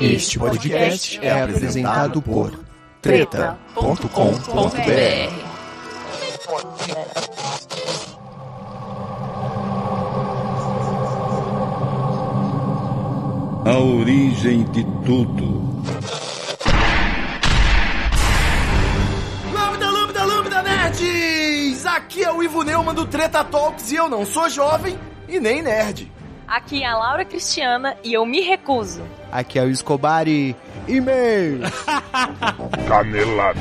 Este podcast é apresentado por treta.com.br. A origem de tudo. Lambda, lambda, lambda, nerds! Aqui é o Ivo Neumann do Treta Talks e eu não sou jovem e nem nerd. Aqui é a Laura Cristiana e eu me recuso. Aqui é o Escobar e... E-mail! Canelada.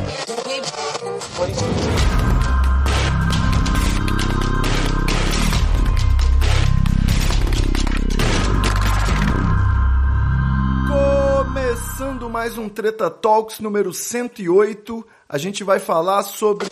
Começando mais um Treta Talks número 108, a gente vai falar sobre.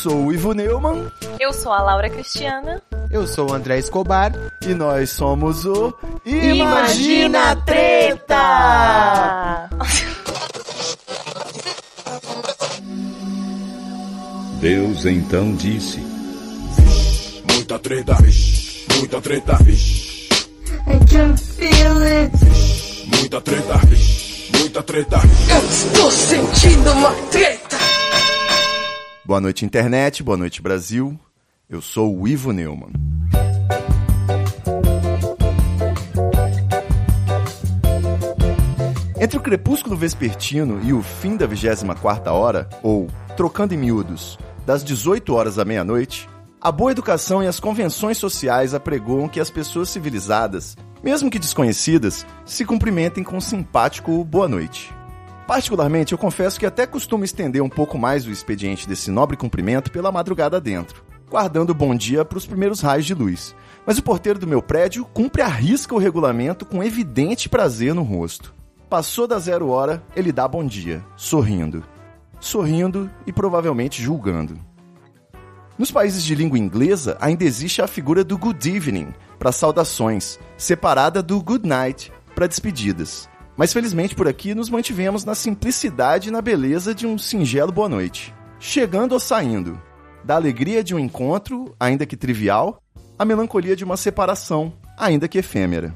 Sou o Ivo Neumann Eu sou a Laura Cristiana. Eu sou o André Escobar. e nós somos o Imagina a Treta! Deus então disse: Muita treta, vixe, muita treta, vixe. I can feel it. Muita treta, vixe, muita treta, vixe. Eu estou sentindo uma treta. Boa noite, internet, boa noite, Brasil. Eu sou o Ivo Neumann. Entre o crepúsculo vespertino e o fim da 24ª hora, ou, trocando em miúdos, das 18 horas à meia-noite, a boa educação e as convenções sociais apregoam que as pessoas civilizadas, mesmo que desconhecidas, se cumprimentem com um simpático boa noite. Particularmente, eu confesso que até costumo estender um pouco mais o expediente desse nobre cumprimento pela madrugada dentro, guardando bom dia para os primeiros raios de luz. Mas o porteiro do meu prédio cumpre a risca o regulamento com evidente prazer no rosto. Passou da zero hora, ele dá bom dia, sorrindo. Sorrindo e provavelmente julgando. Nos países de língua inglesa, ainda existe a figura do good evening para saudações, separada do good night para despedidas. Mas felizmente por aqui nos mantivemos na simplicidade e na beleza de um singelo boa noite. Chegando ou saindo, da alegria de um encontro, ainda que trivial, à melancolia de uma separação, ainda que efêmera.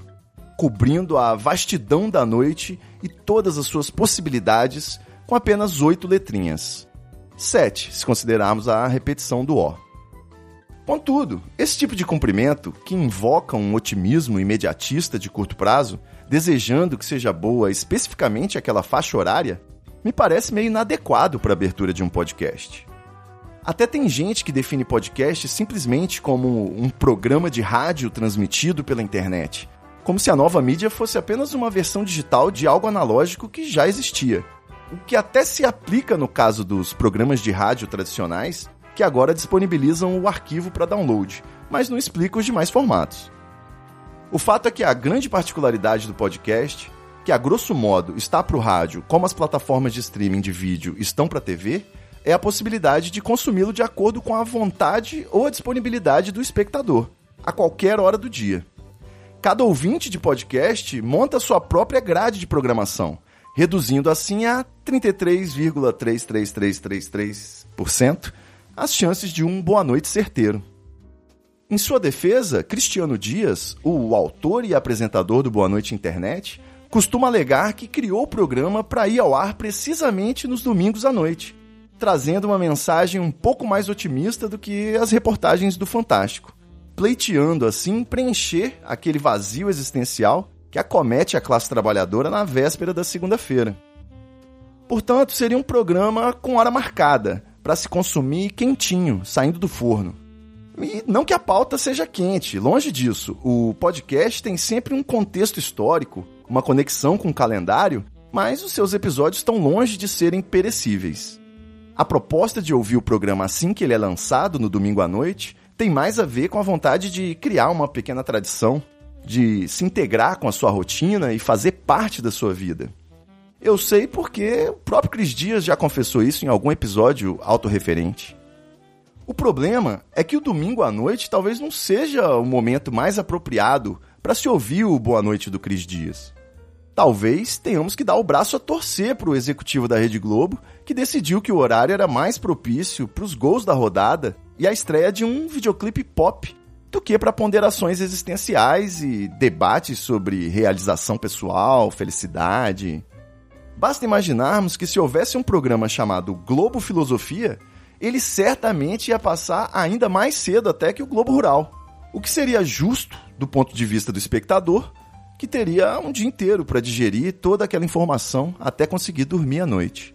Cobrindo a vastidão da noite e todas as suas possibilidades com apenas oito letrinhas. Sete, se considerarmos a repetição do O. Contudo, esse tipo de cumprimento, que invoca um otimismo imediatista de curto prazo, desejando que seja boa especificamente aquela faixa horária, me parece meio inadequado para a abertura de um podcast. Até tem gente que define podcast simplesmente como um programa de rádio transmitido pela internet, como se a nova mídia fosse apenas uma versão digital de algo analógico que já existia. O que até se aplica no caso dos programas de rádio tradicionais, que agora disponibilizam o arquivo para download, mas não explica os demais formatos. O fato é que a grande particularidade do podcast, que a grosso modo está para o rádio como as plataformas de streaming de vídeo estão para a TV, é a possibilidade de consumi-lo de acordo com a vontade ou a disponibilidade do espectador, a qualquer hora do dia. Cada ouvinte de podcast monta sua própria grade de programação, reduzindo assim a 33,33333% as chances de um boa noite certeiro. Em sua defesa, Cristiano Dias, o autor e apresentador do Boa Noite Internet, costuma alegar que criou o programa para ir ao ar precisamente nos domingos à noite, trazendo uma mensagem um pouco mais otimista do que as reportagens do Fantástico, pleiteando assim preencher aquele vazio existencial que acomete a classe trabalhadora na véspera da segunda-feira. Portanto, seria um programa com hora marcada, para se consumir quentinho, saindo do forno. E não que a pauta seja quente, longe disso. O podcast tem sempre um contexto histórico, uma conexão com o calendário, mas os seus episódios estão longe de serem perecíveis. A proposta de ouvir o programa assim que ele é lançado, no domingo à noite, tem mais a ver com a vontade de criar uma pequena tradição, de se integrar com a sua rotina e fazer parte da sua vida. Eu sei porque o próprio Cris Dias já confessou isso em algum episódio autorreferente. O problema é que o domingo à noite talvez não seja o momento mais apropriado para se ouvir o Boa Noite do Cris Dias. Talvez tenhamos que dar o braço a torcer para o executivo da Rede Globo, que decidiu que o horário era mais propício para os gols da rodada e a estreia de um videoclipe pop do que para ponderações existenciais e debates sobre realização pessoal, felicidade. Basta imaginarmos que se houvesse um programa chamado Globo Filosofia, ele certamente ia passar ainda mais cedo até que o Globo Rural. O que seria justo do ponto de vista do espectador, que teria um dia inteiro para digerir toda aquela informação até conseguir dormir à noite.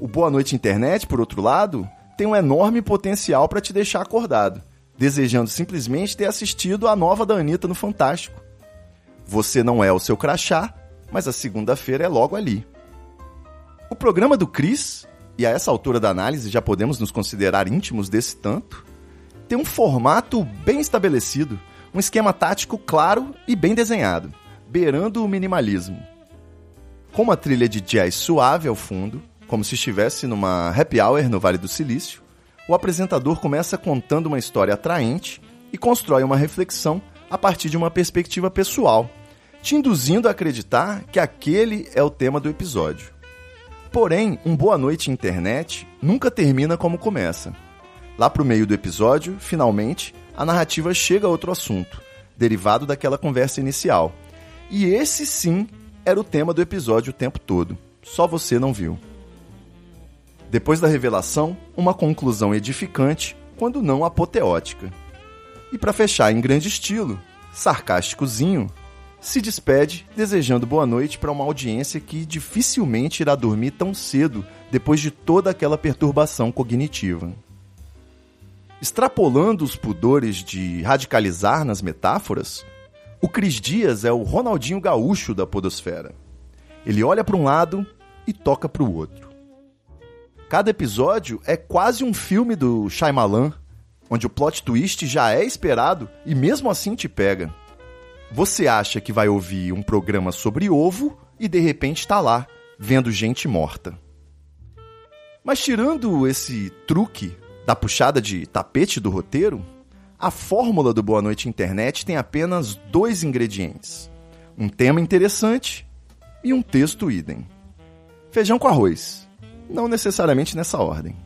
O Boa Noite Internet, por outro lado, tem um enorme potencial para te deixar acordado, desejando simplesmente ter assistido a nova da Anitta no Fantástico. Você não é o seu crachá, mas a segunda-feira é logo ali. O programa do Chris, e a essa altura da análise já podemos nos considerar íntimos desse tanto, tem um formato bem estabelecido, um esquema tático claro e bem desenhado, beirando o minimalismo. Com uma trilha de jazz suave ao fundo, como se estivesse numa happy hour no Vale do Silício, o apresentador começa contando uma história atraente e constrói uma reflexão a partir de uma perspectiva pessoal, te induzindo a acreditar que aquele é o tema do episódio. Porém, um Boa Noite Internet nunca termina como começa. Lá pro meio do episódio, finalmente, a narrativa chega a outro assunto, derivado daquela conversa inicial. E esse sim era o tema do episódio o tempo todo. Só você não viu. Depois da revelação, uma conclusão edificante, quando não apoteótica. E para fechar em grande estilo, sarcásticozinho, se despede desejando boa noite para uma audiência que dificilmente irá dormir tão cedo depois de toda aquela perturbação cognitiva. Extrapolando os pudores de radicalizar nas metáforas, o Cris Dias é o Ronaldinho Gaúcho da Podosfera. Ele olha para um lado e toca para o outro. Cada episódio é quase um filme do Shyamalan, onde o plot twist já é esperado e mesmo assim te pega. Você acha que vai ouvir um programa sobre ovo e de repente está lá, vendo gente morta. Mas tirando esse truque da puxada de tapete do roteiro, a fórmula do Boa Noite Internet tem apenas dois ingredientes: um tema interessante e um texto idem. Feijão com arroz não necessariamente nessa ordem.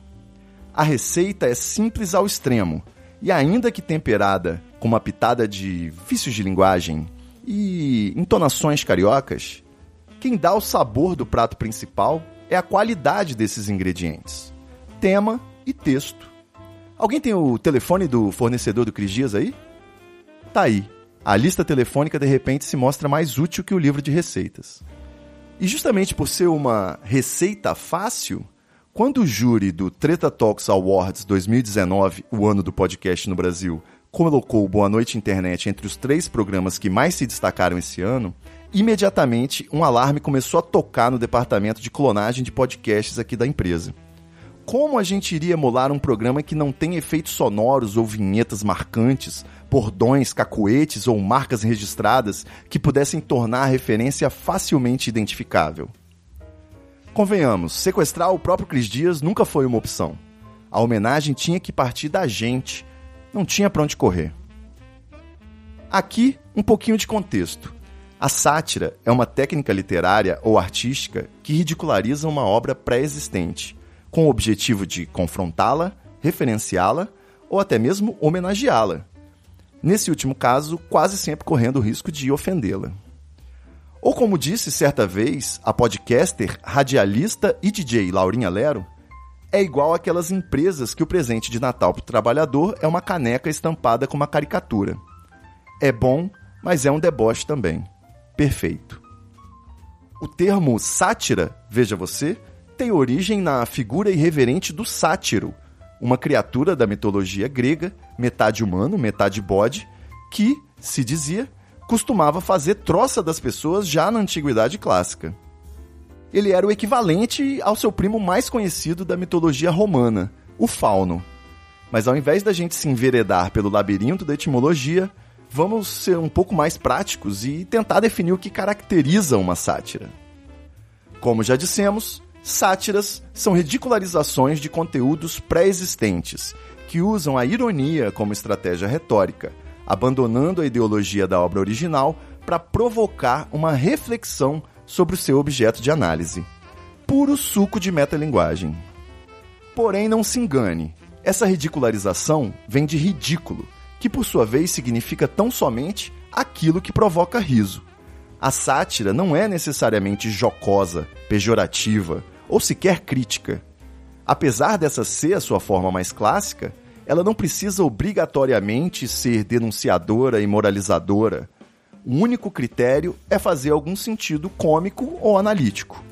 A receita é simples ao extremo, e ainda que temperada com uma pitada de vícios de linguagem e entonações cariocas, quem dá o sabor do prato principal é a qualidade desses ingredientes: tema e texto. Alguém tem o telefone do fornecedor do Cris Dias aí? Tá aí. A lista telefônica de repente se mostra mais útil que o livro de receitas. E justamente por ser uma receita fácil, quando o júri do Treta Talks Awards 2019, o ano do podcast no Brasil, colocou Boa Noite Internet entre os três programas que mais se destacaram esse ano, imediatamente um alarme começou a tocar no departamento de clonagem de podcasts aqui da empresa. Como a gente iria emular um programa que não tem efeitos sonoros ou vinhetas marcantes, bordões, cacuetes ou marcas registradas que pudessem tornar a referência facilmente identificável. Convenhamos, sequestrar o próprio Cris Dias nunca foi uma opção. A homenagem tinha que partir da gente, não tinha para onde correr. Aqui, um pouquinho de contexto. A sátira é uma técnica literária ou artística que ridiculariza uma obra pré-existente, com o objetivo de confrontá-la, referenciá-la ou até mesmo homenageá-la, nesse último caso, quase sempre correndo o risco de ofendê-la. Ou como disse certa vez a podcaster, radialista e DJ Laurinha Lero, é igual aquelas empresas que o presente de Natal para o trabalhador é uma caneca estampada com uma caricatura. É bom, mas é um deboche também. Perfeito. O termo sátira, veja você, tem origem na figura irreverente do sátiro, uma criatura da mitologia grega, metade humano, metade bode, que, se dizia, costumava fazer troça das pessoas já na antiguidade clássica. Ele era o equivalente ao seu primo mais conhecido da mitologia romana, o Fauno. Mas ao invés da gente se enveredar pelo labirinto da etimologia, vamos ser um pouco mais práticos e tentar definir o que caracteriza uma sátira. Como já dissemos, Sátiras são ridicularizações de conteúdos pré-existentes, que usam a ironia como estratégia retórica, abandonando a ideologia da obra original para provocar uma reflexão sobre o seu objeto de análise. Puro suco de metalinguagem. Porém, não se engane, Essa ridicularização vem de ridículo, que por sua vez significa tão somente aquilo que provoca riso. A sátira não é necessariamente jocosa, pejorativa ou sequer crítica. Apesar dessa ser a sua forma mais clássica, ela não precisa obrigatoriamente ser denunciadora e moralizadora. O único critério é fazer algum sentido cômico ou analítico.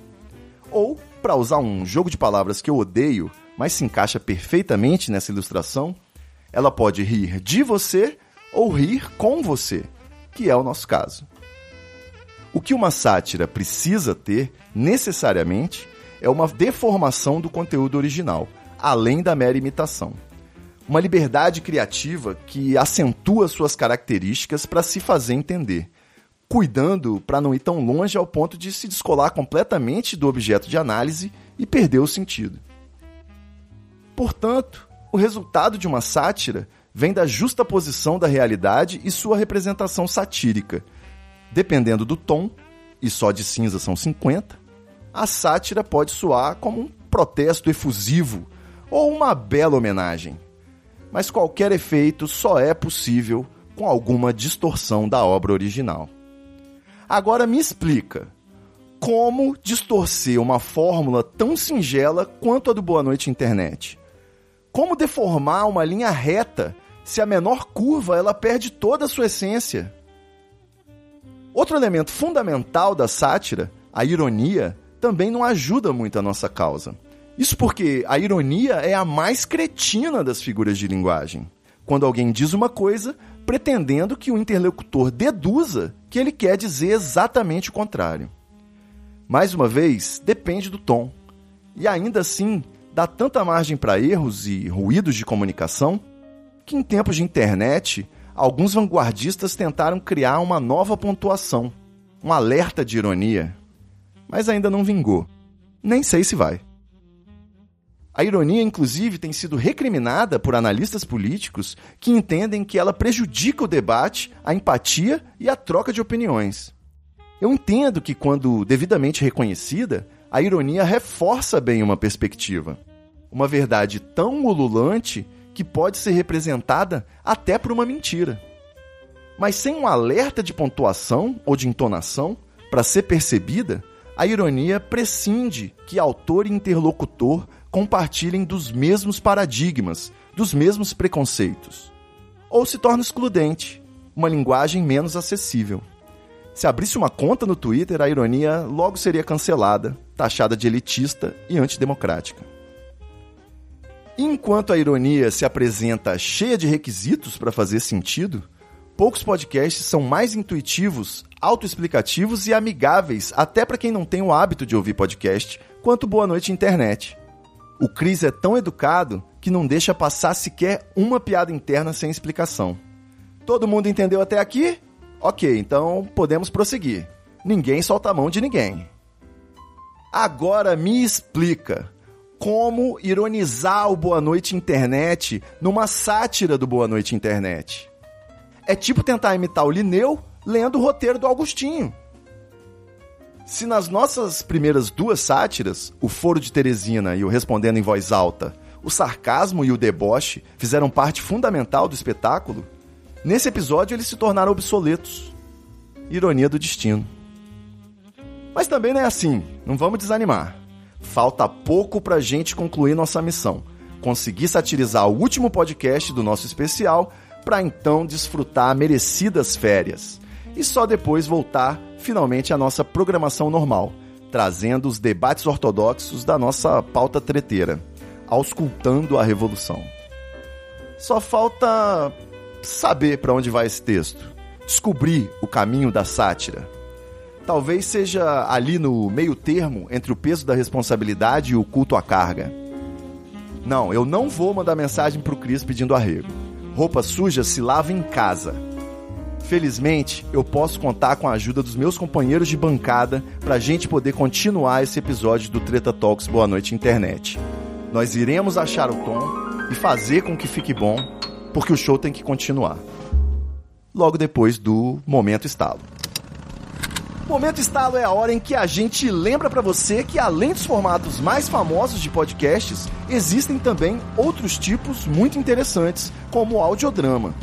Ou, para usar um jogo de palavras que eu odeio, mas se encaixa perfeitamente nessa ilustração, ela pode rir de você ou rir com você, que é o nosso caso. O que uma sátira precisa ter, necessariamente, é uma deformação do conteúdo original, além da mera imitação. Uma liberdade criativa que acentua suas características para se fazer entender, cuidando para não ir tão longe ao ponto de se descolar completamente do objeto de análise e perder o sentido. Portanto, o resultado de uma sátira vem da justa posição da realidade e sua representação satírica. Dependendo do tom, e só de cinza são 50, a sátira pode soar como um protesto efusivo ou uma bela homenagem. Mas qualquer efeito só é possível com alguma distorção da obra original. Agora me explica, como distorcer uma fórmula tão singela quanto a do Boa Noite Internet? Como deformar uma linha reta se a menor curva ela perde toda a sua essência? Outro elemento fundamental da sátira, a ironia, também não ajuda muito a nossa causa. Isso porque a ironia é a mais cretina das figuras de linguagem. Quando alguém diz uma coisa, pretendendo que o interlocutor deduza que ele quer dizer exatamente o contrário. Mais uma vez, depende do tom. E ainda assim, dá tanta margem para erros e ruídos de comunicação que, em tempos de internet, alguns vanguardistas tentaram criar uma nova pontuação, um alerta de ironia, mas ainda não vingou. Nem sei se vai. A ironia, inclusive, tem sido recriminada por analistas políticos que entendem que ela prejudica o debate, a empatia e a troca de opiniões. Eu entendo que, quando devidamente reconhecida, a ironia reforça bem uma perspectiva. Uma verdade tão ululante que pode ser representada até por uma mentira. Mas sem um alerta de pontuação ou de entonação para ser percebida, a ironia prescinde que autor e interlocutor compartilhem dos mesmos paradigmas, dos mesmos preconceitos. Ou se torna excludente, uma linguagem menos acessível. Se abrisse uma conta no Twitter, a ironia logo seria cancelada, taxada de elitista e antidemocrática. Enquanto a ironia se apresenta cheia de requisitos para fazer sentido, poucos podcasts são mais intuitivos, autoexplicativos e amigáveis até para quem não tem o hábito de ouvir podcast quanto Boa Noite Internet. O Cris é tão educado que não deixa passar sequer uma piada interna sem explicação. Todo mundo entendeu até aqui? Ok, então podemos prosseguir. Ninguém solta a mão de ninguém. Agora me explica como ironizar o Boa Noite Internet numa sátira do Boa Noite Internet. É tipo tentar imitar o Linneu lendo o roteiro do Augustinho. Se nas nossas primeiras duas sátiras, o Foro de Teresina e o Respondendo em Voz Alta, o sarcasmo e o deboche fizeram parte fundamental do espetáculo, nesse episódio eles se tornaram obsoletos. Ironia do destino. Mas também não é assim, não vamos desanimar. Falta pouco pra gente concluir nossa missão. Conseguir satirizar o último podcast do nosso especial para então desfrutar merecidas férias. E só depois voltar finalmente a nossa programação normal, trazendo os debates ortodoxos da nossa pauta treteira, auscultando a revolução. Só falta saber para onde vai esse texto, descobrir o caminho da sátira. Talvez seja ali no meio termo entre o peso da responsabilidade e o culto à carga. Não, eu não vou mandar mensagem pro Cris pedindo arrego. Roupa suja se lava em casa Felizmente, eu posso contar com a ajuda dos meus companheiros de bancada para a gente poder continuar esse episódio do Treta Talks Boa Noite Internet. Nós iremos achar o tom e fazer com que fique bom, porque o show tem que continuar. Logo depois do momento estalo. Momento Estalo é a hora em que a gente lembra pra você que além dos formatos mais famosos de podcasts, existem também outros tipos muito interessantes, como o audiodrama.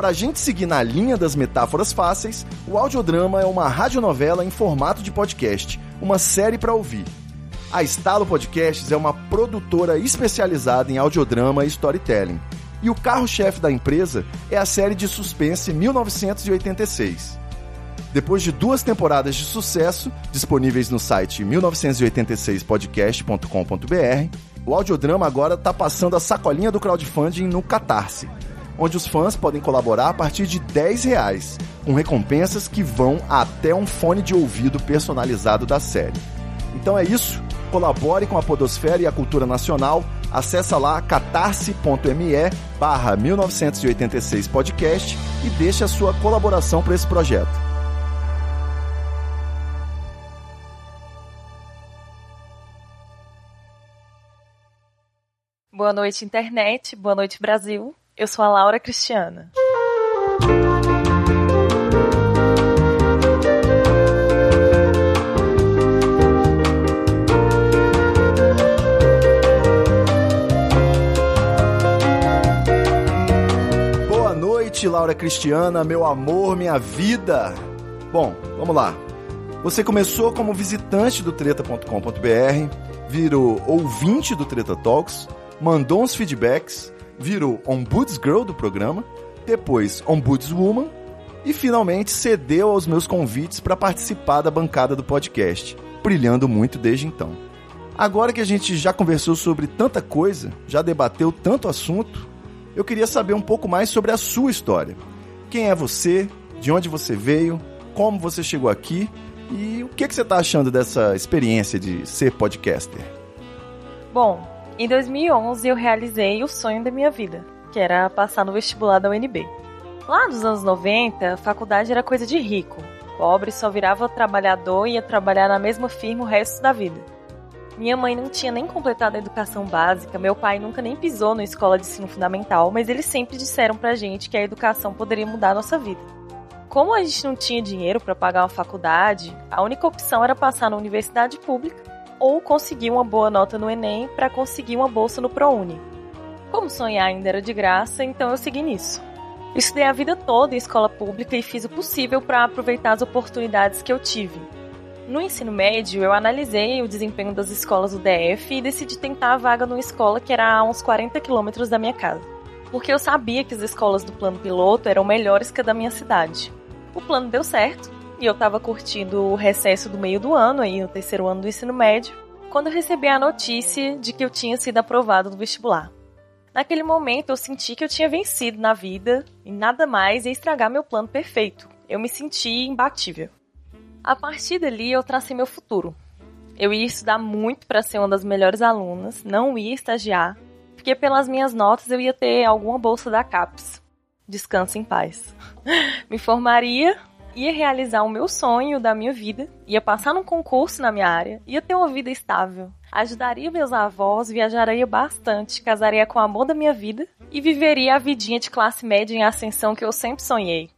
Pra gente seguir na linha das metáforas fáceis, o audiodrama é uma radionovela em formato de podcast, uma série pra ouvir. A Estalo Podcasts é uma produtora especializada em audiodrama e storytelling. E o carro-chefe da empresa é a série de suspense 1986. Depois de duas temporadas de sucesso, disponíveis no site 1986podcast.com.br, o audiodrama agora está passando a sacolinha do crowdfunding no Catarse, onde os fãs podem colaborar a partir de 10 reais, com recompensas que vão até um fone de ouvido personalizado da série. Então é isso, colabore com a podosfera e a cultura nacional, acessa lá catarse.me barra 1986 podcast e deixe a sua colaboração para esse projeto. Boa noite, internet. Boa noite, Brasil. Eu sou a Laura Cristiana. Boa noite, Laura Cristiana, meu amor, minha vida. Bom, vamos lá. Você começou como visitante do treta.com.br, virou ouvinte do Treta Talks, mandou uns feedbacks, virou Ombudsgirl do programa, depois Ombudswoman e finalmente cedeu aos meus convites para participar da bancada do podcast, brilhando muito desde então. Agora que a gente já conversou sobre tanta coisa, já debateu tanto assunto, eu queria saber um pouco mais sobre a sua história. Quem é você? De onde você veio? Como você chegou aqui? E o que, que você está achando dessa experiência de ser podcaster? Bom, em 2011 eu realizei o sonho da minha vida, que era passar no vestibular da UNB. Lá nos anos 90, a faculdade era coisa de rico. Pobre só virava trabalhador e ia trabalhar na mesma firma o resto da vida. Minha mãe não tinha nem completado a educação básica, meu pai nunca nem pisou na escola de ensino fundamental, mas eles sempre disseram pra gente que a educação poderia mudar a nossa vida. Como a gente não tinha dinheiro para pagar uma faculdade, a única opção era passar na universidade pública ou conseguir uma boa nota no Enem para conseguir uma bolsa no ProUni. Como sonhar ainda era de graça, então eu segui nisso. Estudei a vida toda em escola pública e fiz o possível para aproveitar as oportunidades que eu tive. No ensino médio, eu analisei o desempenho das escolas do DF e decidi tentar a vaga numa escola que era a uns 40 quilômetros da minha casa. Porque eu sabia que as escolas do plano piloto eram melhores que a da minha cidade. O plano deu certo e eu estava curtindo o recesso do meio do ano, aí no terceiro ano do ensino médio, quando eu recebi a notícia de que eu tinha sido aprovado no vestibular. Naquele momento eu senti que eu tinha vencido na vida e nada mais ia estragar meu plano perfeito. Eu me senti imbatível. A partir dali eu tracei meu futuro. Eu ia estudar muito para ser uma das melhores alunas, não ia estagiar, porque pelas minhas notas eu ia ter alguma bolsa da CAPES. Descanse em paz. Me formaria, ia realizar o meu sonho da minha vida, ia passar num concurso na minha área, ia ter uma vida estável, ajudaria meus avós, viajaria bastante, casaria com o amor da minha vida e viveria a vidinha de classe média em ascensão que eu sempre sonhei.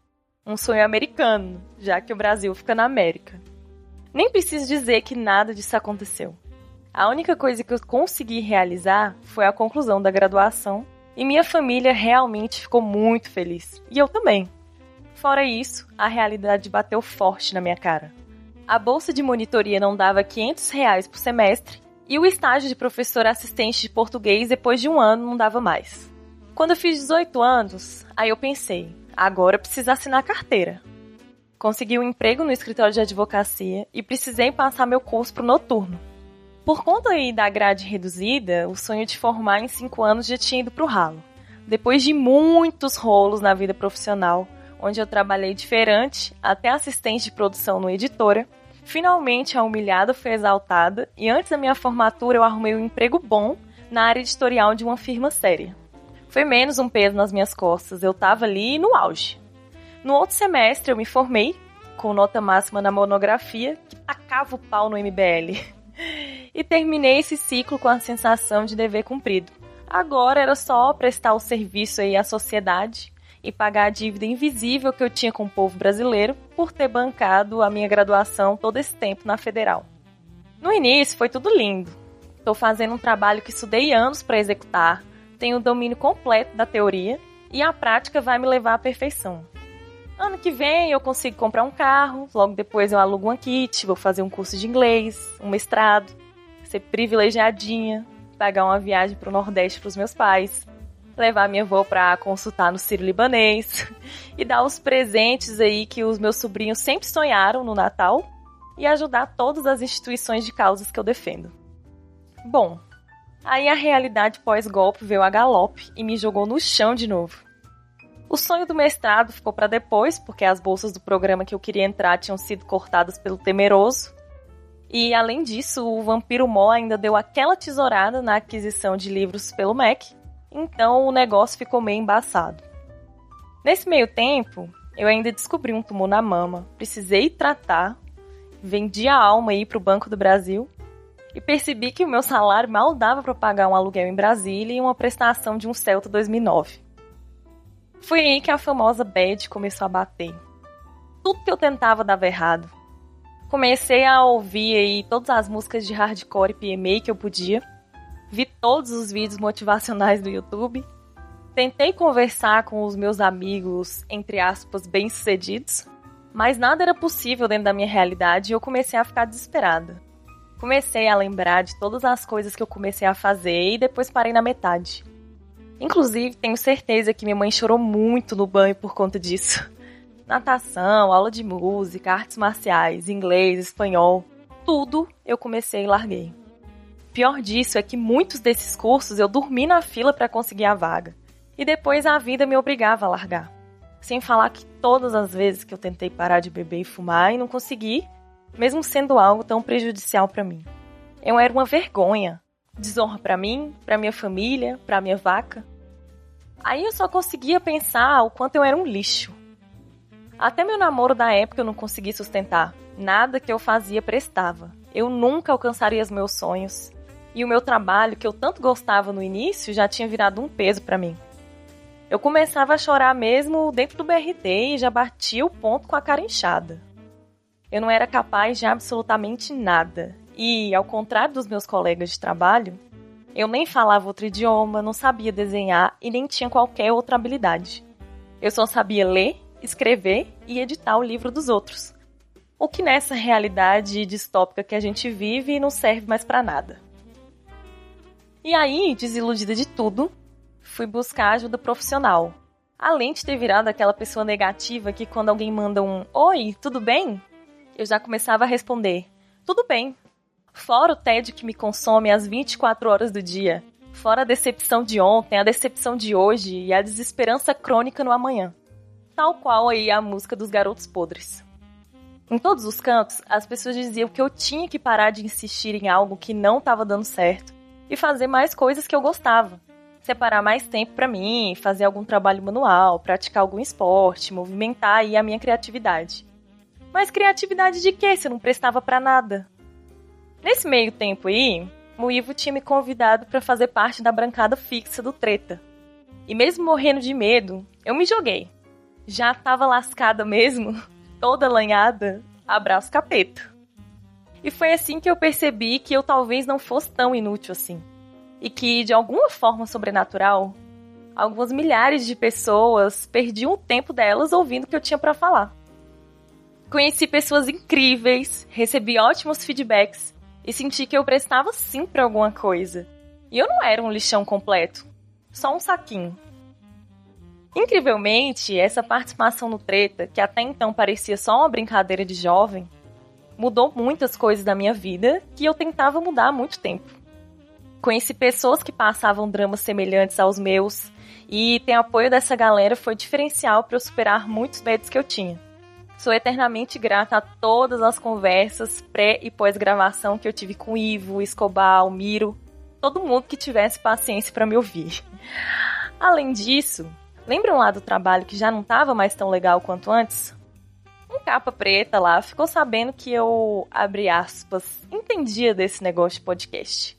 Um sonho americano, já que o Brasil fica na América. Nem preciso dizer que nada disso aconteceu. A única coisa que eu consegui realizar foi a conclusão da graduação e minha família realmente ficou muito feliz. E eu também. Fora isso, a realidade bateu forte na minha cara. A bolsa de monitoria não dava 500 reais por semestre e o estágio de professor assistente de português depois de um ano não dava mais. Quando eu fiz 18 anos, aí eu pensei, agora eu preciso assinar carteira. Consegui um emprego no escritório de advocacia e precisei passar meu curso pro noturno. Por conta aí da grade reduzida, o sonho de formar em 5 anos já tinha ido pro ralo. Depois de muitos rolos na vida profissional, onde eu trabalhei de feirante até assistente de produção no editora, finalmente a humilhada foi exaltada e antes da minha formatura eu arrumei um emprego bom na área editorial de uma firma séria. Foi menos um peso nas minhas costas, eu tava ali no auge. No outro semestre eu me formei, com nota máxima na monografia, que tacava o pau no MBL. E terminei esse ciclo com a sensação de dever cumprido. Agora era só prestar o serviço aí à sociedade e pagar a dívida invisível que eu tinha com o povo brasileiro por ter bancado a minha graduação todo esse tempo na federal. No início foi tudo lindo. Estou fazendo um trabalho que estudei anos para executar, tenho o domínio completo da teoria e a prática vai me levar à perfeição. Ano que vem eu consigo comprar um carro, logo depois eu alugo um kit, vou fazer um curso de inglês, um mestrado, ser privilegiadinha, pagar uma viagem para o Nordeste para os meus pais, levar minha avó para consultar no Ciro Libanês e dar os presentes aí que os meus sobrinhos sempre sonharam no Natal e ajudar todas as instituições de causas que eu defendo. Bom, aí a realidade pós-golpe veio a galope e me jogou no chão de novo. O sonho do mestrado ficou para depois, porque as bolsas do programa que eu queria entrar tinham sido cortadas pelo temeroso. E além disso, o Vampiro Mó ainda deu aquela tesourada na aquisição de livros pelo MEC, então o negócio ficou meio embaçado. Nesse meio tempo, eu ainda descobri um tumor na mama, precisei tratar, vendi a alma aí para o Banco do Brasil e percebi que o meu salário mal dava para pagar um aluguel em Brasília e uma prestação de um Celta 2009. Foi aí que a famosa bad começou a bater. Tudo que eu tentava dava errado. Comecei a ouvir aí todas as músicas de hardcore e PMA que eu podia vi todos os vídeos motivacionais do YouTube, tentei conversar com os meus amigos, entre aspas, bem-sucedidos, mas nada era possível dentro da minha realidade e eu comecei a ficar desesperada. Comecei a lembrar de todas as coisas que eu comecei a fazer e depois parei na metade. Inclusive, tenho certeza que minha mãe chorou muito no banho por conta disso. Natação, aula de música, artes marciais, inglês, espanhol, tudo eu comecei e larguei. Pior disso é que muitos desses cursos eu dormi na fila para conseguir a vaga. E depois a vida me obrigava a largar. Sem falar que todas as vezes que eu tentei parar de beber e fumar e não consegui, mesmo sendo algo tão prejudicial para mim. Eu era uma vergonha, desonra para mim, para minha família, para minha vaca. Aí eu só conseguia pensar o quanto eu era um lixo. Até meu namoro da época eu não consegui sustentar. Nada que eu fazia prestava. Eu nunca alcançaria os meus sonhos. E o meu trabalho, que eu tanto gostava no início, já tinha virado um peso para mim. Eu começava a chorar mesmo dentro do BRT e já batia o ponto com a cara inchada. Eu não era capaz de absolutamente nada. E, ao contrário dos meus colegas de trabalho, eu nem falava outro idioma, não sabia desenhar e nem tinha qualquer outra habilidade. Eu só sabia ler, escrever e editar o livro dos outros. O que nessa realidade distópica que a gente vive não serve mais para nada. E aí, desiludida de tudo, fui buscar ajuda profissional. Além de ter virado aquela pessoa negativa que quando alguém manda um Oi, tudo bem? Eu já começava a responder: Tudo bem. Fora o tédio que me consome às 24 horas do dia. Fora a decepção de ontem, a decepção de hoje e a desesperança crônica no amanhã. Tal qual aí a música dos garotos podres. Em todos os cantos, as pessoas diziam que eu tinha que parar de insistir em algo que não estava dando certo e fazer mais coisas que eu gostava. Separar mais tempo para mim, fazer algum trabalho manual, praticar algum esporte, movimentar aí a minha criatividade. Mas criatividade de quê se eu não prestava para nada? Nesse meio tempo aí, o Ivo tinha me convidado para fazer parte da brancada fixa do Treta. E mesmo morrendo de medo, eu me joguei. Já tava lascada mesmo, toda lanhada, abraço capeta. E foi assim que eu percebi que eu talvez não fosse tão inútil assim. E que, de alguma forma sobrenatural, algumas milhares de pessoas perdiam o tempo delas ouvindo o que eu tinha para falar. Conheci pessoas incríveis, recebi ótimos feedbacks e senti que eu prestava sim para alguma coisa. E eu não era um lixão completo, só um saquinho. Incrivelmente, essa participação no Treta, que até então parecia só uma brincadeira de jovem, mudou muitas coisas da minha vida que eu tentava mudar há muito tempo. Conheci pessoas que passavam dramas semelhantes aos meus e ter apoio dessa galera foi diferencial para eu superar muitos medos que eu tinha. Sou eternamente grata a todas as conversas pré e pós-gravação que eu tive com Ivo, Escobar, Miro, todo mundo que tivesse paciência para me ouvir. Além disso, lembram lá do trabalho que já não estava mais tão legal quanto antes? Capa preta lá ficou sabendo que eu, abre aspas, entendia desse negócio de podcast.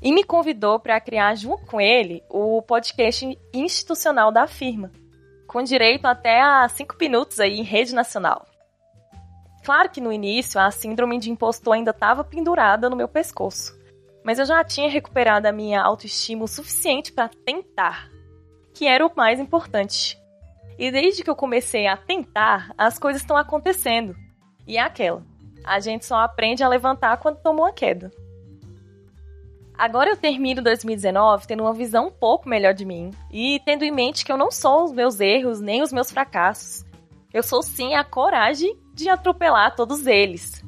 E me convidou para criar junto com ele o podcast institucional da firma, com direito até a 5 minutos aí em rede nacional. Claro que no início a síndrome de impostor ainda estava pendurada no meu pescoço, mas eu já tinha recuperado a minha autoestima o suficiente para tentar, que era o mais importante. E desde que eu comecei a tentar, as coisas estão acontecendo. E é aquela. A gente só aprende a levantar quando tomou a queda. Agora eu termino 2019 tendo uma visão um pouco melhor de mim e tendo em mente que eu não sou os meus erros nem os meus fracassos. Eu sou sim a coragem de atropelar todos eles.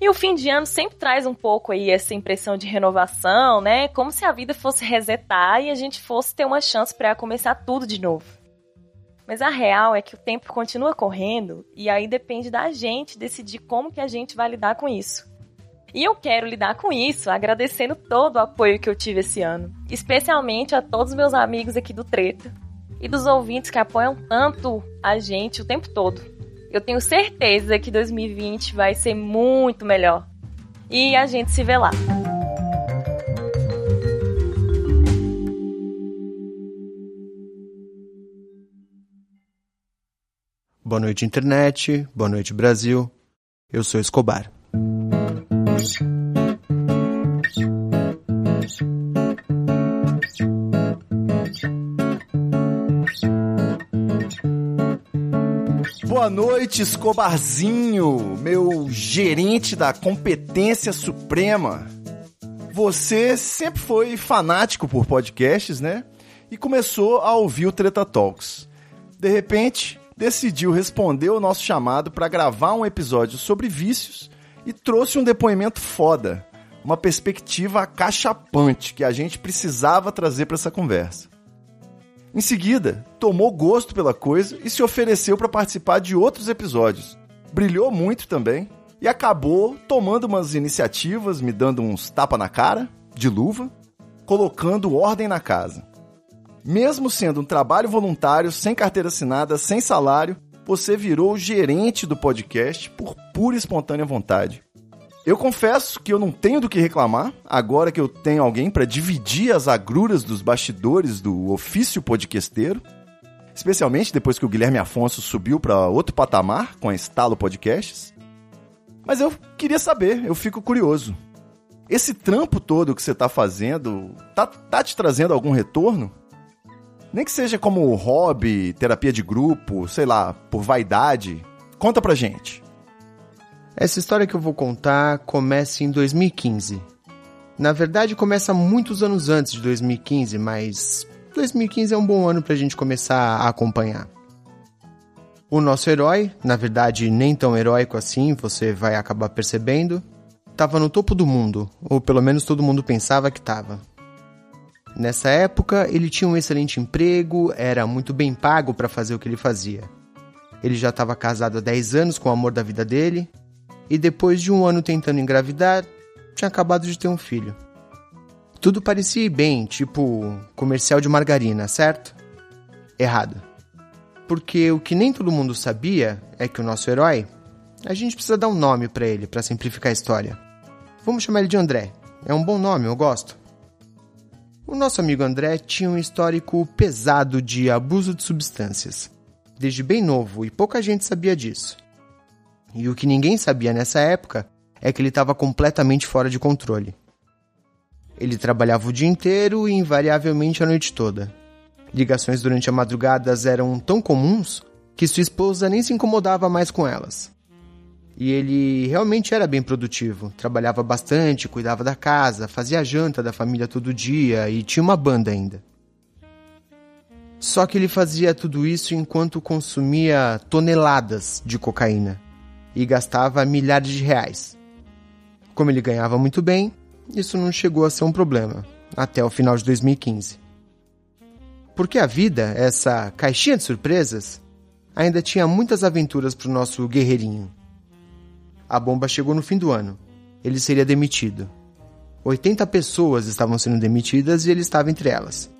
E o fim de ano sempre traz um pouco aí essa impressão de renovação, né? Como se a vida fosse resetar e a gente fosse ter uma chance para começar tudo de novo. Mas a real é que o tempo continua correndo e aí depende da gente decidir como que a gente vai lidar com isso. E eu quero lidar com isso agradecendo todo o apoio que eu tive esse ano, especialmente a todos meus amigos aqui do Treta e dos ouvintes que apoiam tanto a gente o tempo todo. Eu tenho certeza que 2020 vai ser muito melhor. E a gente se vê lá. Boa noite, internet. Boa noite, Brasil. Eu sou Escobar. Boa noite, Escobarzinho, meu gerente da competência suprema. Você sempre foi fanático por podcasts, né? E começou a ouvir o Treta Talks. De repente, decidiu responder o nosso chamado para gravar um episódio sobre vícios e trouxe um depoimento foda, uma perspectiva acachapante que a gente precisava trazer para essa conversa. Em seguida, tomou gosto pela coisa e se ofereceu para participar de outros episódios. Brilhou muito também e acabou tomando umas iniciativas, me dando uns tapa na cara, de luva, colocando ordem na casa. Mesmo sendo um trabalho voluntário, sem carteira assinada, sem salário, você virou o gerente do podcast por pura e espontânea vontade. Eu confesso que eu não tenho do que reclamar, agora que eu tenho alguém para dividir as agruras dos bastidores do ofício podcasteiro, especialmente depois que o Guilherme Afonso subiu para outro patamar com a Estalo Podcasts. Mas eu queria saber, eu fico curioso. Esse trampo todo que você está fazendo, tá, tá te trazendo algum retorno? Nem que seja como hobby, terapia de grupo, sei lá, por vaidade. Conta pra gente. Essa história que eu vou contar começa em 2015. Na verdade, começa muitos anos antes de 2015, mas 2015 é um bom ano pra gente começar a acompanhar. O nosso herói, na verdade nem tão heróico assim, você vai acabar percebendo, estava no topo do mundo, ou pelo menos todo mundo pensava que estava. Nessa época, ele tinha um excelente emprego, era muito bem pago para fazer o que ele fazia. Ele já estava casado há 10 anos com o amor da vida dele, e depois de um ano tentando engravidar, tinha acabado de ter um filho. Tudo parecia ir bem, tipo comercial de margarina, certo? Errado. Porque o que nem todo mundo sabia é que o nosso herói, a gente precisa dar um nome para ele para simplificar a história. Vamos chamar ele de André. É um bom nome, eu gosto. O nosso amigo André tinha um histórico pesado de abuso de substâncias, desde bem novo, e pouca gente sabia disso. E o que ninguém sabia nessa época é que ele estava completamente fora de controle. Ele trabalhava o dia inteiro e invariavelmente a noite toda. Ligações durante a madrugada eram tão comuns que sua esposa nem se incomodava mais com elas. E ele realmente era bem produtivo, trabalhava bastante, cuidava da casa, fazia janta da família todo dia e tinha uma banda ainda. Só que ele fazia tudo isso enquanto consumia toneladas de cocaína e gastava milhares de reais. Como ele ganhava muito bem, isso não chegou a ser um problema, até o final de 2015. Porque a vida, essa caixinha de surpresas, ainda tinha muitas aventuras para o nosso guerreirinho. A bomba chegou no fim do ano. Ele seria demitido. 80 pessoas estavam sendo demitidas e ele estava entre elas.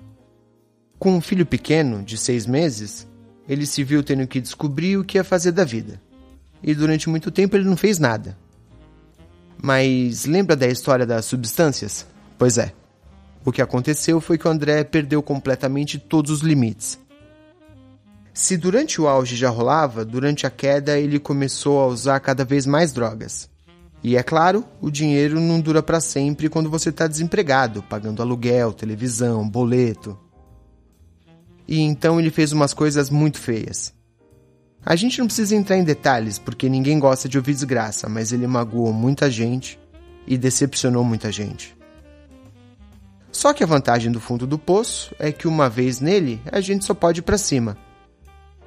Com um filho pequeno, de seis meses, ele se viu tendo que descobrir o que ia fazer da vida e durante muito tempo ele não fez nada. Mas lembra da história das substâncias? Pois é. O que aconteceu foi que o André perdeu completamente todos os limites. Se durante o auge já rolava, durante a queda ele começou a usar cada vez mais drogas. E é claro, o dinheiro não dura para sempre quando você está desempregado, pagando aluguel, televisão, boleto. E então ele fez umas coisas muito feias. A gente não precisa entrar em detalhes, porque ninguém gosta de ouvir desgraça, mas ele magoou muita gente e decepcionou muita gente. Só que a vantagem do fundo do poço é que uma vez nele, a gente só pode ir para cima.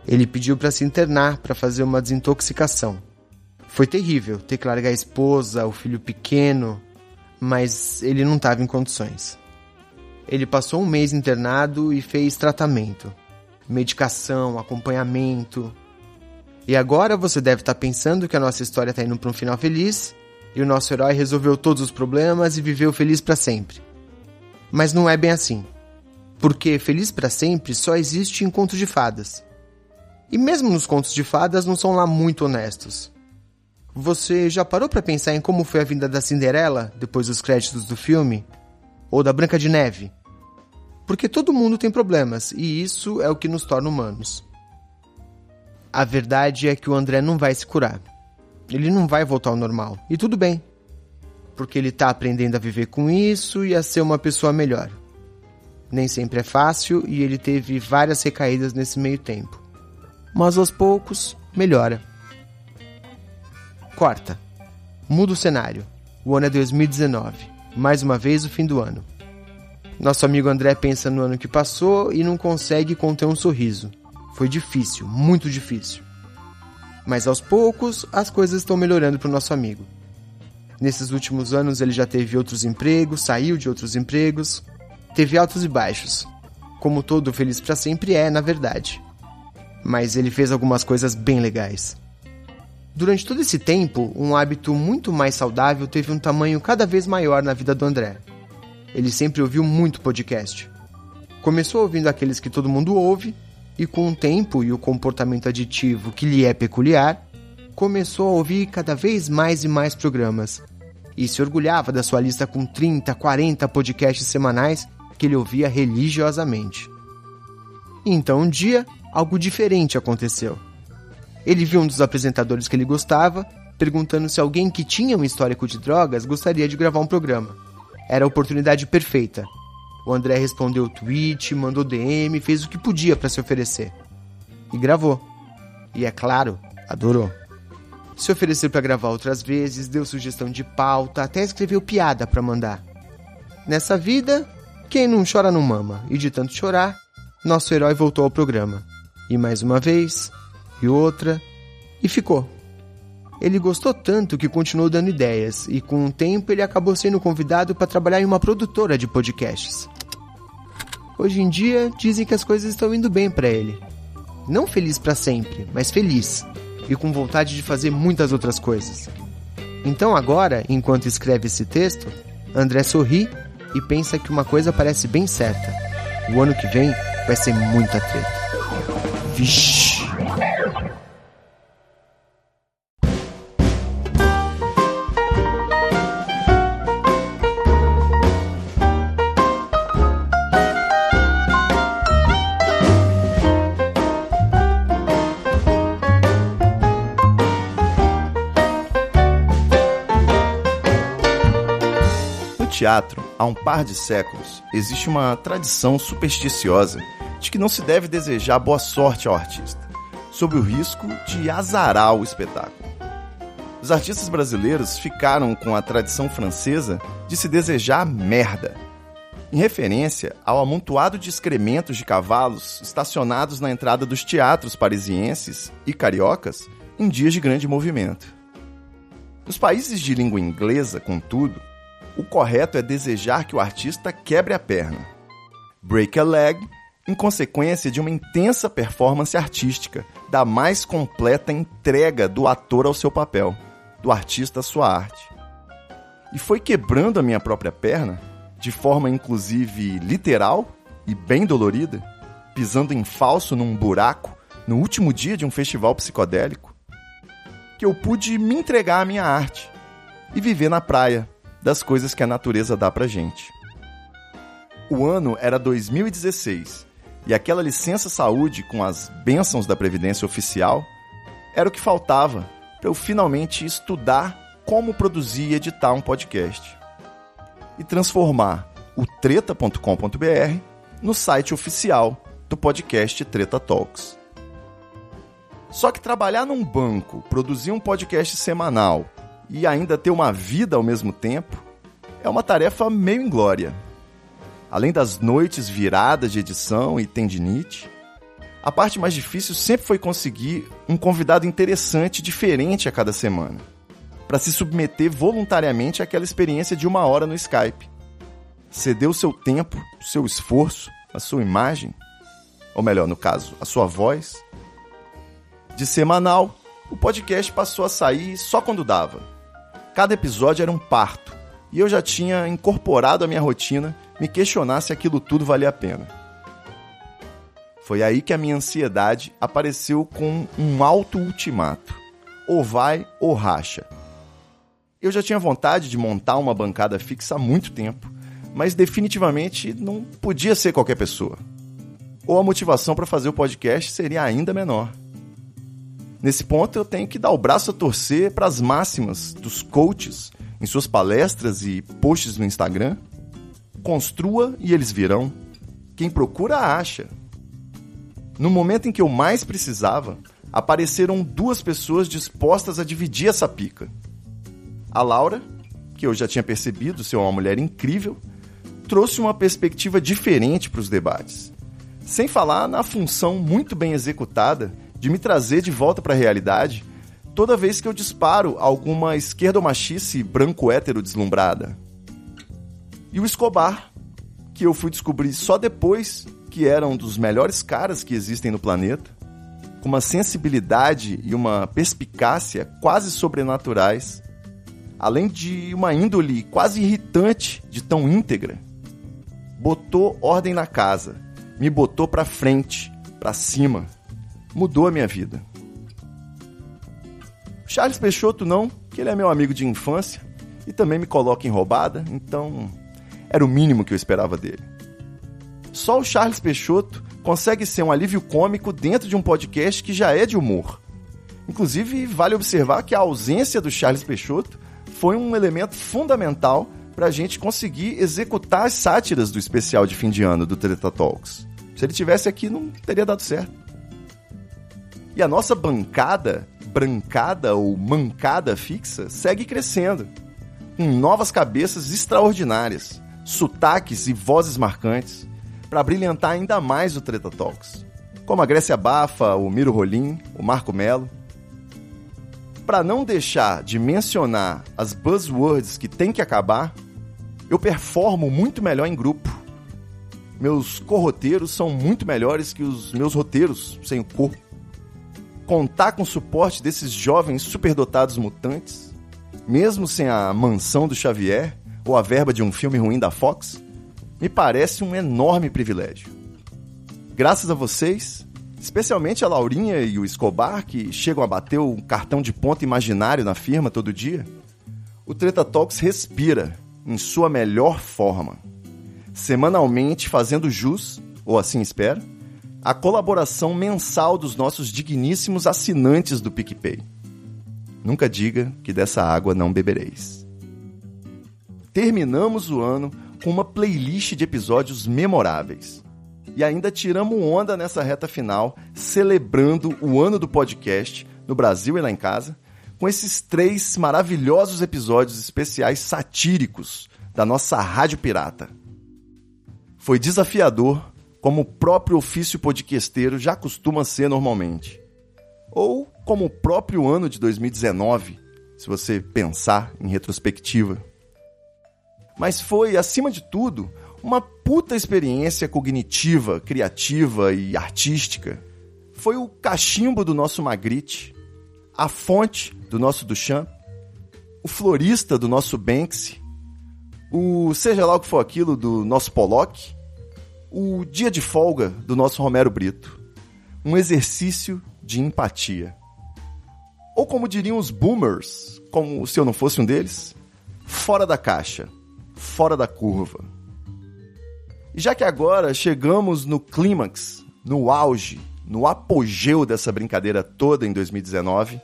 Ele pediu para se internar para fazer uma desintoxicação. Foi terrível ter que largar a esposa, o filho pequeno, mas ele não estava em condições. Ele passou um mês internado e fez tratamento, medicação, acompanhamento. E agora você deve estar tá pensando que a nossa história está indo para um final feliz e o nosso herói resolveu todos os problemas e viveu feliz para sempre. Mas não é bem assim. Porque feliz para sempre só existe em contos de fadas. E mesmo nos contos de fadas não são lá muito honestos. Você já parou para pensar em como foi a vinda da Cinderela depois dos créditos do filme? Ou da Branca de Neve? Porque todo mundo tem problemas e isso é o que nos torna humanos. A verdade é que o André não vai se curar. Ele não vai voltar ao normal. E tudo bem. Porque ele tá aprendendo a viver com isso e a ser uma pessoa melhor. Nem sempre é fácil e ele teve várias recaídas nesse meio tempo mas aos poucos melhora. Quarta. Muda o cenário. O ano é 2019. Mais uma vez o fim do ano. Nosso amigo André pensa no ano que passou e não consegue conter um sorriso. Foi difícil, muito difícil. Mas aos poucos as coisas estão melhorando para o nosso amigo. Nesses últimos anos ele já teve outros empregos, saiu de outros empregos, teve altos e baixos. Como todo feliz para sempre é, na verdade mas ele fez algumas coisas bem legais. Durante todo esse tempo, um hábito muito mais saudável teve um tamanho cada vez maior na vida do André. Ele sempre ouviu muito podcast. Começou ouvindo aqueles que todo mundo ouve, e com o tempo e o comportamento aditivo que lhe é peculiar, começou a ouvir cada vez mais e mais programas. E se orgulhava da sua lista com 30, 40 podcasts semanais que ele ouvia religiosamente. Então um dia, algo diferente aconteceu. Ele viu um dos apresentadores que ele gostava, perguntando se alguém que tinha um histórico de drogas gostaria de gravar um programa. Era a oportunidade perfeita. O André respondeu o tweet, mandou DM, fez o que podia para se oferecer. E gravou. E é claro, adorou. Se ofereceu para gravar outras vezes, deu sugestão de pauta, até escreveu piada para mandar. Nessa vida, quem não chora não mama, e de tanto chorar, nosso herói voltou ao programa. E mais uma vez, e outra, e ficou. Ele gostou tanto que continuou dando ideias, e com o tempo ele acabou sendo convidado para trabalhar em uma produtora de podcasts. Hoje em dia, dizem que as coisas estão indo bem para ele. Não feliz para sempre, mas feliz, e com vontade de fazer muitas outras coisas. Então agora, enquanto escreve esse texto, André sorri e pensa que uma coisa parece bem certa. O ano que vem vai ser muita treta. Vixe. No teatro, há um par de séculos, existe uma tradição supersticiosa de que não se deve desejar boa sorte ao artista, sob o risco de azarar o espetáculo. Os artistas brasileiros ficaram com a tradição francesa de se desejar merda, em referência ao amontoado de excrementos de cavalos estacionados na entrada dos teatros parisienses e cariocas em dias de grande movimento. Nos países de língua inglesa, contudo, o correto é desejar que o artista quebre a perna. Break a leg em consequência de uma intensa performance artística, da mais completa entrega do ator ao seu papel, do artista à sua arte. E foi quebrando a minha própria perna, de forma inclusive literal e bem dolorida, pisando em falso num buraco no último dia de um festival psicodélico, que eu pude me entregar à minha arte e viver na praia das coisas que a natureza dá pra gente. O ano era 2016 E aquela licença saúde com as bênçãos da Previdência Oficial era o que faltava para eu finalmente estudar como produzir e editar um podcast. E transformar o treta.com.br no site oficial do podcast Treta Talks. Só que trabalhar num banco, produzir um podcast semanal e ainda ter uma vida ao mesmo tempo é uma tarefa meio inglória. Além das noites viradas de edição e tendinite, a parte mais difícil sempre foi conseguir um convidado interessante, diferente a cada semana, para se submeter voluntariamente àquela experiência de uma hora no Skype. Ceder o seu tempo, seu esforço, a sua imagem, ou melhor, no caso, a sua voz, de semanal, o podcast passou a sair só quando dava. Cada episódio era um parto, e eu já tinha incorporado à minha rotina me questionar se aquilo tudo valia a pena. Foi aí que a minha ansiedade apareceu com um alto ultimato: ou vai ou racha. Eu já tinha vontade de montar uma bancada fixa há muito tempo, mas definitivamente não podia ser qualquer pessoa. Ou a motivação para fazer o podcast seria ainda menor. Nesse ponto, eu tenho que dar o braço a torcer para as máximas dos coaches em suas palestras e posts no Instagram. Construa e eles virão. Quem procura, acha. No momento em que eu mais precisava, apareceram duas pessoas dispostas a dividir essa pica. A Laura, que eu já tinha percebido ser uma mulher incrível, trouxe uma perspectiva diferente para os debates. Sem falar na função muito bem executada de me trazer de volta para a realidade toda vez que eu disparo alguma esquerdomachice branco hétero deslumbrada. E o Escobar, que eu fui descobrir só depois que era um dos melhores caras que existem no planeta, com uma sensibilidade e uma perspicácia quase sobrenaturais, além de uma índole quase irritante de tão íntegra. Botou ordem na casa, me botou pra frente, pra cima mudou a minha vida. Charles Peixoto não, que ele é meu amigo de infância e também me coloca em roubada, então era o mínimo que eu esperava dele. Só o Charles Peixoto consegue ser um alívio cômico dentro de um podcast que já é de humor. Inclusive, vale observar que a ausência do Charles Peixoto foi um elemento fundamental para a gente conseguir executar as sátiras do especial de fim de ano do Treta Talks. Se ele tivesse aqui, não teria dado certo. E a nossa bancada, brancada ou mancada fixa, segue crescendo, com novas cabeças extraordinárias, sotaques e vozes marcantes, para brilhantar ainda mais o Treta Talks, como a Grécia Bafa, o Miro Rolim, o Marco Melo. Para não deixar de mencionar as buzzwords que tem que acabar, eu performo muito melhor em grupo. Meus corroteiros são muito melhores que os meus roteiros sem o corpo contar com o suporte desses jovens superdotados mutantes, mesmo sem a mansão do Xavier ou a verba de um filme ruim da Fox, me parece um enorme privilégio. Graças a vocês, especialmente a Laurinha e o Escobar, que chegam a bater o cartão de ponto imaginário na firma todo dia, o Treta Talks respira em sua melhor forma, semanalmente fazendo jus, ou assim espero, a colaboração mensal dos nossos digníssimos assinantes do PicPay. Nunca diga que dessa água não bebereis. Terminamos o ano com uma playlist de episódios memoráveis. E ainda tiramos onda nessa reta final, celebrando o ano do podcast no Brasil e lá em casa, com esses três maravilhosos episódios especiais satíricos da nossa Rádio Pirata. Foi desafiador como o próprio ofício podcasteiro já costuma ser normalmente. Ou como o próprio ano de 2019, se você pensar em retrospectiva. Mas foi, acima de tudo, uma puta experiência cognitiva, criativa e artística. Foi o cachimbo do nosso Magritte, a fonte do nosso Duchamp, o florista do nosso Banksy, o seja lá o que for aquilo do nosso Pollock, o dia de folga do nosso Romero Brito. Um exercício de empatia. Ou como diriam os boomers, como se eu não fosse um deles, fora da caixa, fora da curva. E já que agora chegamos no clímax, no auge, no apogeu dessa brincadeira toda em 2019,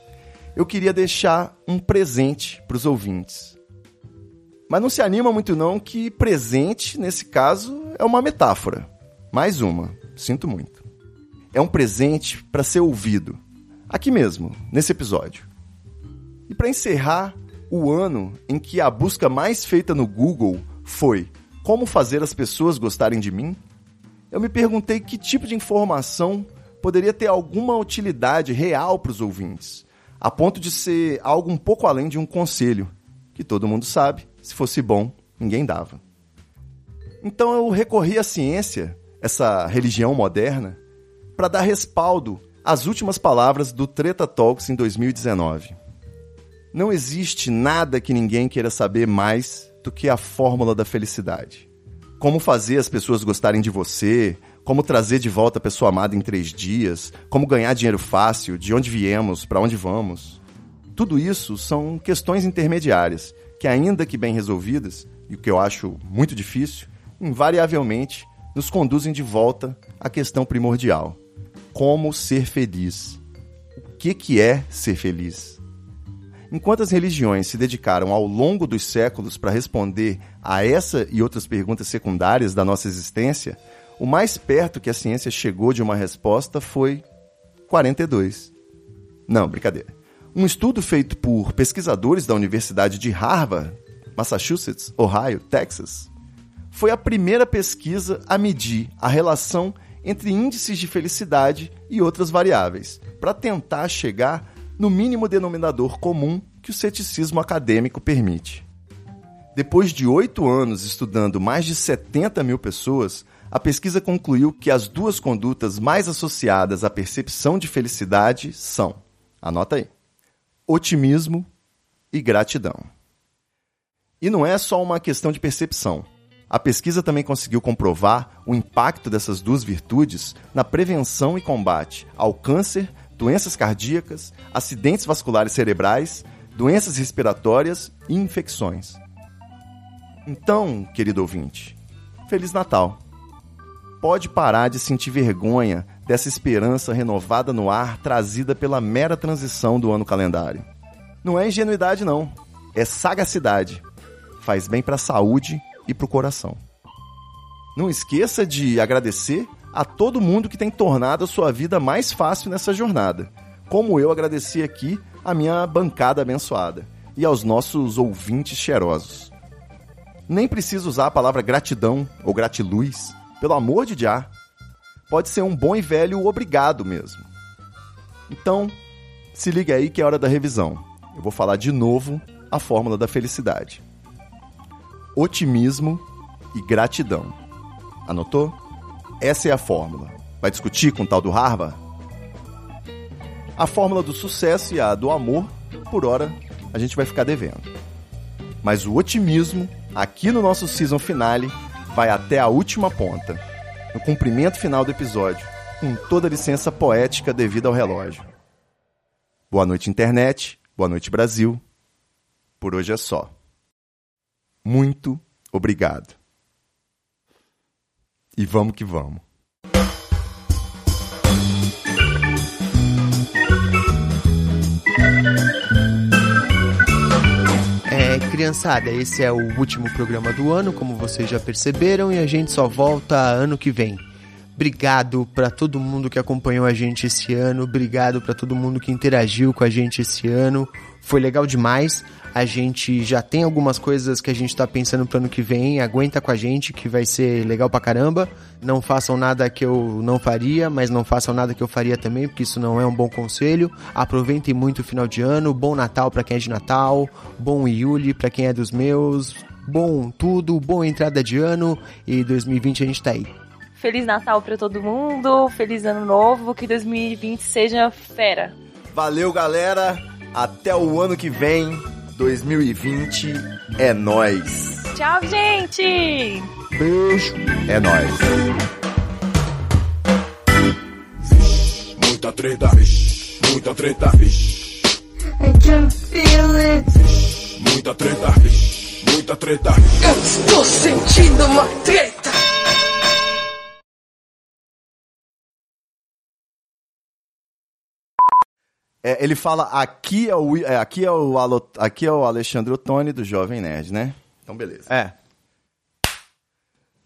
eu queria deixar um presente para os ouvintes. Mas não se anima muito não que presente, nesse caso, é uma metáfora. Mais uma, sinto muito. É um presente para ser ouvido, aqui mesmo, nesse episódio. E para encerrar o ano em que a busca mais feita no Google foi como fazer as pessoas gostarem de mim, eu me perguntei que tipo de informação poderia ter alguma utilidade real para os ouvintes, a ponto de ser algo um pouco além de um conselho, que todo mundo sabe, se fosse bom, ninguém dava. Então eu recorri à ciência, essa religião moderna, para dar respaldo às últimas palavras do Treta Talks em 2019. Não existe nada que ninguém queira saber mais do que a fórmula da felicidade. Como fazer as pessoas gostarem de você, como trazer de volta a pessoa amada em três dias, como ganhar dinheiro fácil, de onde viemos, para onde vamos. Tudo isso são questões intermediárias que, ainda que bem resolvidas, e o que eu acho muito difícil, invariavelmente nos conduzem de volta à questão primordial: como ser feliz? O que, que é ser feliz? Enquanto as religiões se dedicaram ao longo dos séculos para responder a essa e outras perguntas secundárias da nossa existência, o mais perto que a ciência chegou de uma resposta foi 42. Não, brincadeira. Um estudo feito por pesquisadores da Universidade de Harvard, Massachusetts, Ohio, Texas, foi a primeira pesquisa a medir a relação entre índices de felicidade e outras variáveis, para tentar chegar no mínimo denominador comum que o ceticismo acadêmico permite. Depois de oito anos estudando mais de 70 mil pessoas, a pesquisa concluiu que as duas condutas mais associadas à percepção de felicidade são, anota aí, otimismo e gratidão. E não é só uma questão de percepção. A pesquisa também conseguiu comprovar o impacto dessas duas virtudes na prevenção e combate ao câncer, doenças cardíacas, acidentes vasculares cerebrais, doenças respiratórias e infecções. Então, querido ouvinte, Feliz Natal! Pode parar de sentir vergonha dessa esperança renovada no ar trazida pela mera transição do ano calendário. Não é ingenuidade, não. É sagacidade. Faz bem para a saúde e para o coração. Não esqueça de agradecer a todo mundo que tem tornado a sua vida mais fácil nessa jornada, como eu agradeci aqui a minha bancada abençoada e aos nossos ouvintes cheirosos. Nem preciso usar a palavra gratidão ou gratiluz, pelo amor de já. Pode ser um bom e velho obrigado mesmo. Então, se liga aí que é hora da revisão. Eu vou falar de novo a fórmula da felicidade: otimismo e gratidão. Anotou? Essa é a fórmula. Vai discutir com o tal do Harvard? A fórmula do sucesso e a do amor, por hora, a gente vai ficar devendo. Mas o otimismo, aqui no nosso season finale, vai até a última ponta, no cumprimento final do episódio, com toda a licença poética devida ao relógio. Boa noite, internet. Boa noite, Brasil. Por hoje é só. Muito obrigado. E vamos que vamos. É, criançada, esse é o último programa do ano, como vocês já perceberam, e a gente só volta ano que vem. Obrigado para todo mundo que acompanhou a gente esse ano, obrigado para todo mundo que interagiu com a gente esse ano. Foi legal demais. A gente já tem algumas coisas que a gente tá pensando pro ano que vem. Aguenta com a gente que vai ser legal pra caramba. Não façam nada que eu não faria, mas não façam nada que eu faria também, porque isso não é um bom conselho. Aproveitem muito o final de ano. Bom Natal para quem é de Natal. Bom Yuli para quem é dos meus. Bom tudo, boa entrada de ano e 2020 a gente tá aí. Feliz Natal pra todo mundo, feliz ano novo, que 2020 seja fera. Valeu, galera. Até o ano que vem, 2020. É nós. Tchau, gente! Beijo. É nós. Muita treta, vixe, muita treta, vixe, I can feel it. muita treta, vixe, muita treta, vixe. Eu estou sentindo uma treta. É, ele fala aqui é o é, aqui é o Alo- aqui é o Alexandre Ottoni do Jovem Nerd, né? Então beleza. É.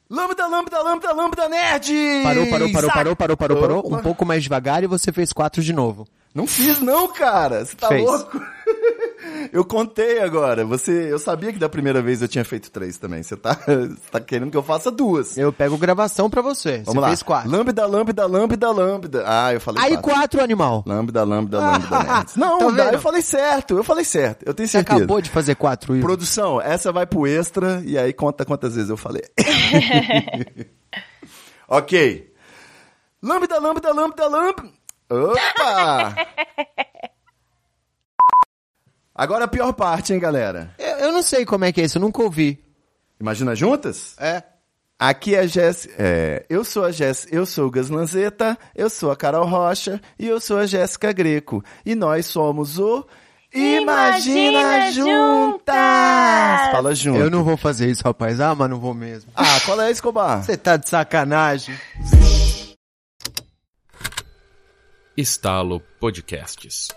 Lambda, lambda, lambda, lambda nerd! Parou, parou, parou, parou, parou, parou, parou. Um pouco mais devagar e você fez quatro de novo. Não fiz não, cara. Você tá Fez. louco? Eu contei agora. Você, eu sabia que da primeira vez eu tinha feito três também. Você tá, você tá querendo que eu faça duas? Eu pego gravação pra você. Vamos você lá. fez quatro. Lambda, lambda, lambda, lambda. Ah, eu falei Aí quatro. quatro, animal. Lambda, lambda, lambda, nerds. Não, Tá dá, eu falei certo. Eu falei certo. Eu tenho Você certeza. acabou de fazer quatro. Ivo. Produção, essa vai pro extra e aí conta quantas vezes eu falei. ok. Lambda, lambda, lambda, lambda. Opa! Agora a pior parte, hein, galera? Eu, eu não sei como é que é isso, eu nunca ouvi. Imagina juntas? É. Aqui é a Jess, é, eu sou a Jess, eu sou o Gas Lanzetta, eu sou a Carol Rocha e eu sou a Jéssica Greco. E nós somos o Imagina, Imagina Juntas! Juntas! Fala junto. Eu não vou fazer isso, rapaz. Ah, mas não vou mesmo. Ah, qual é, Escobar? Você tá de sacanagem. Estalo Podcasts.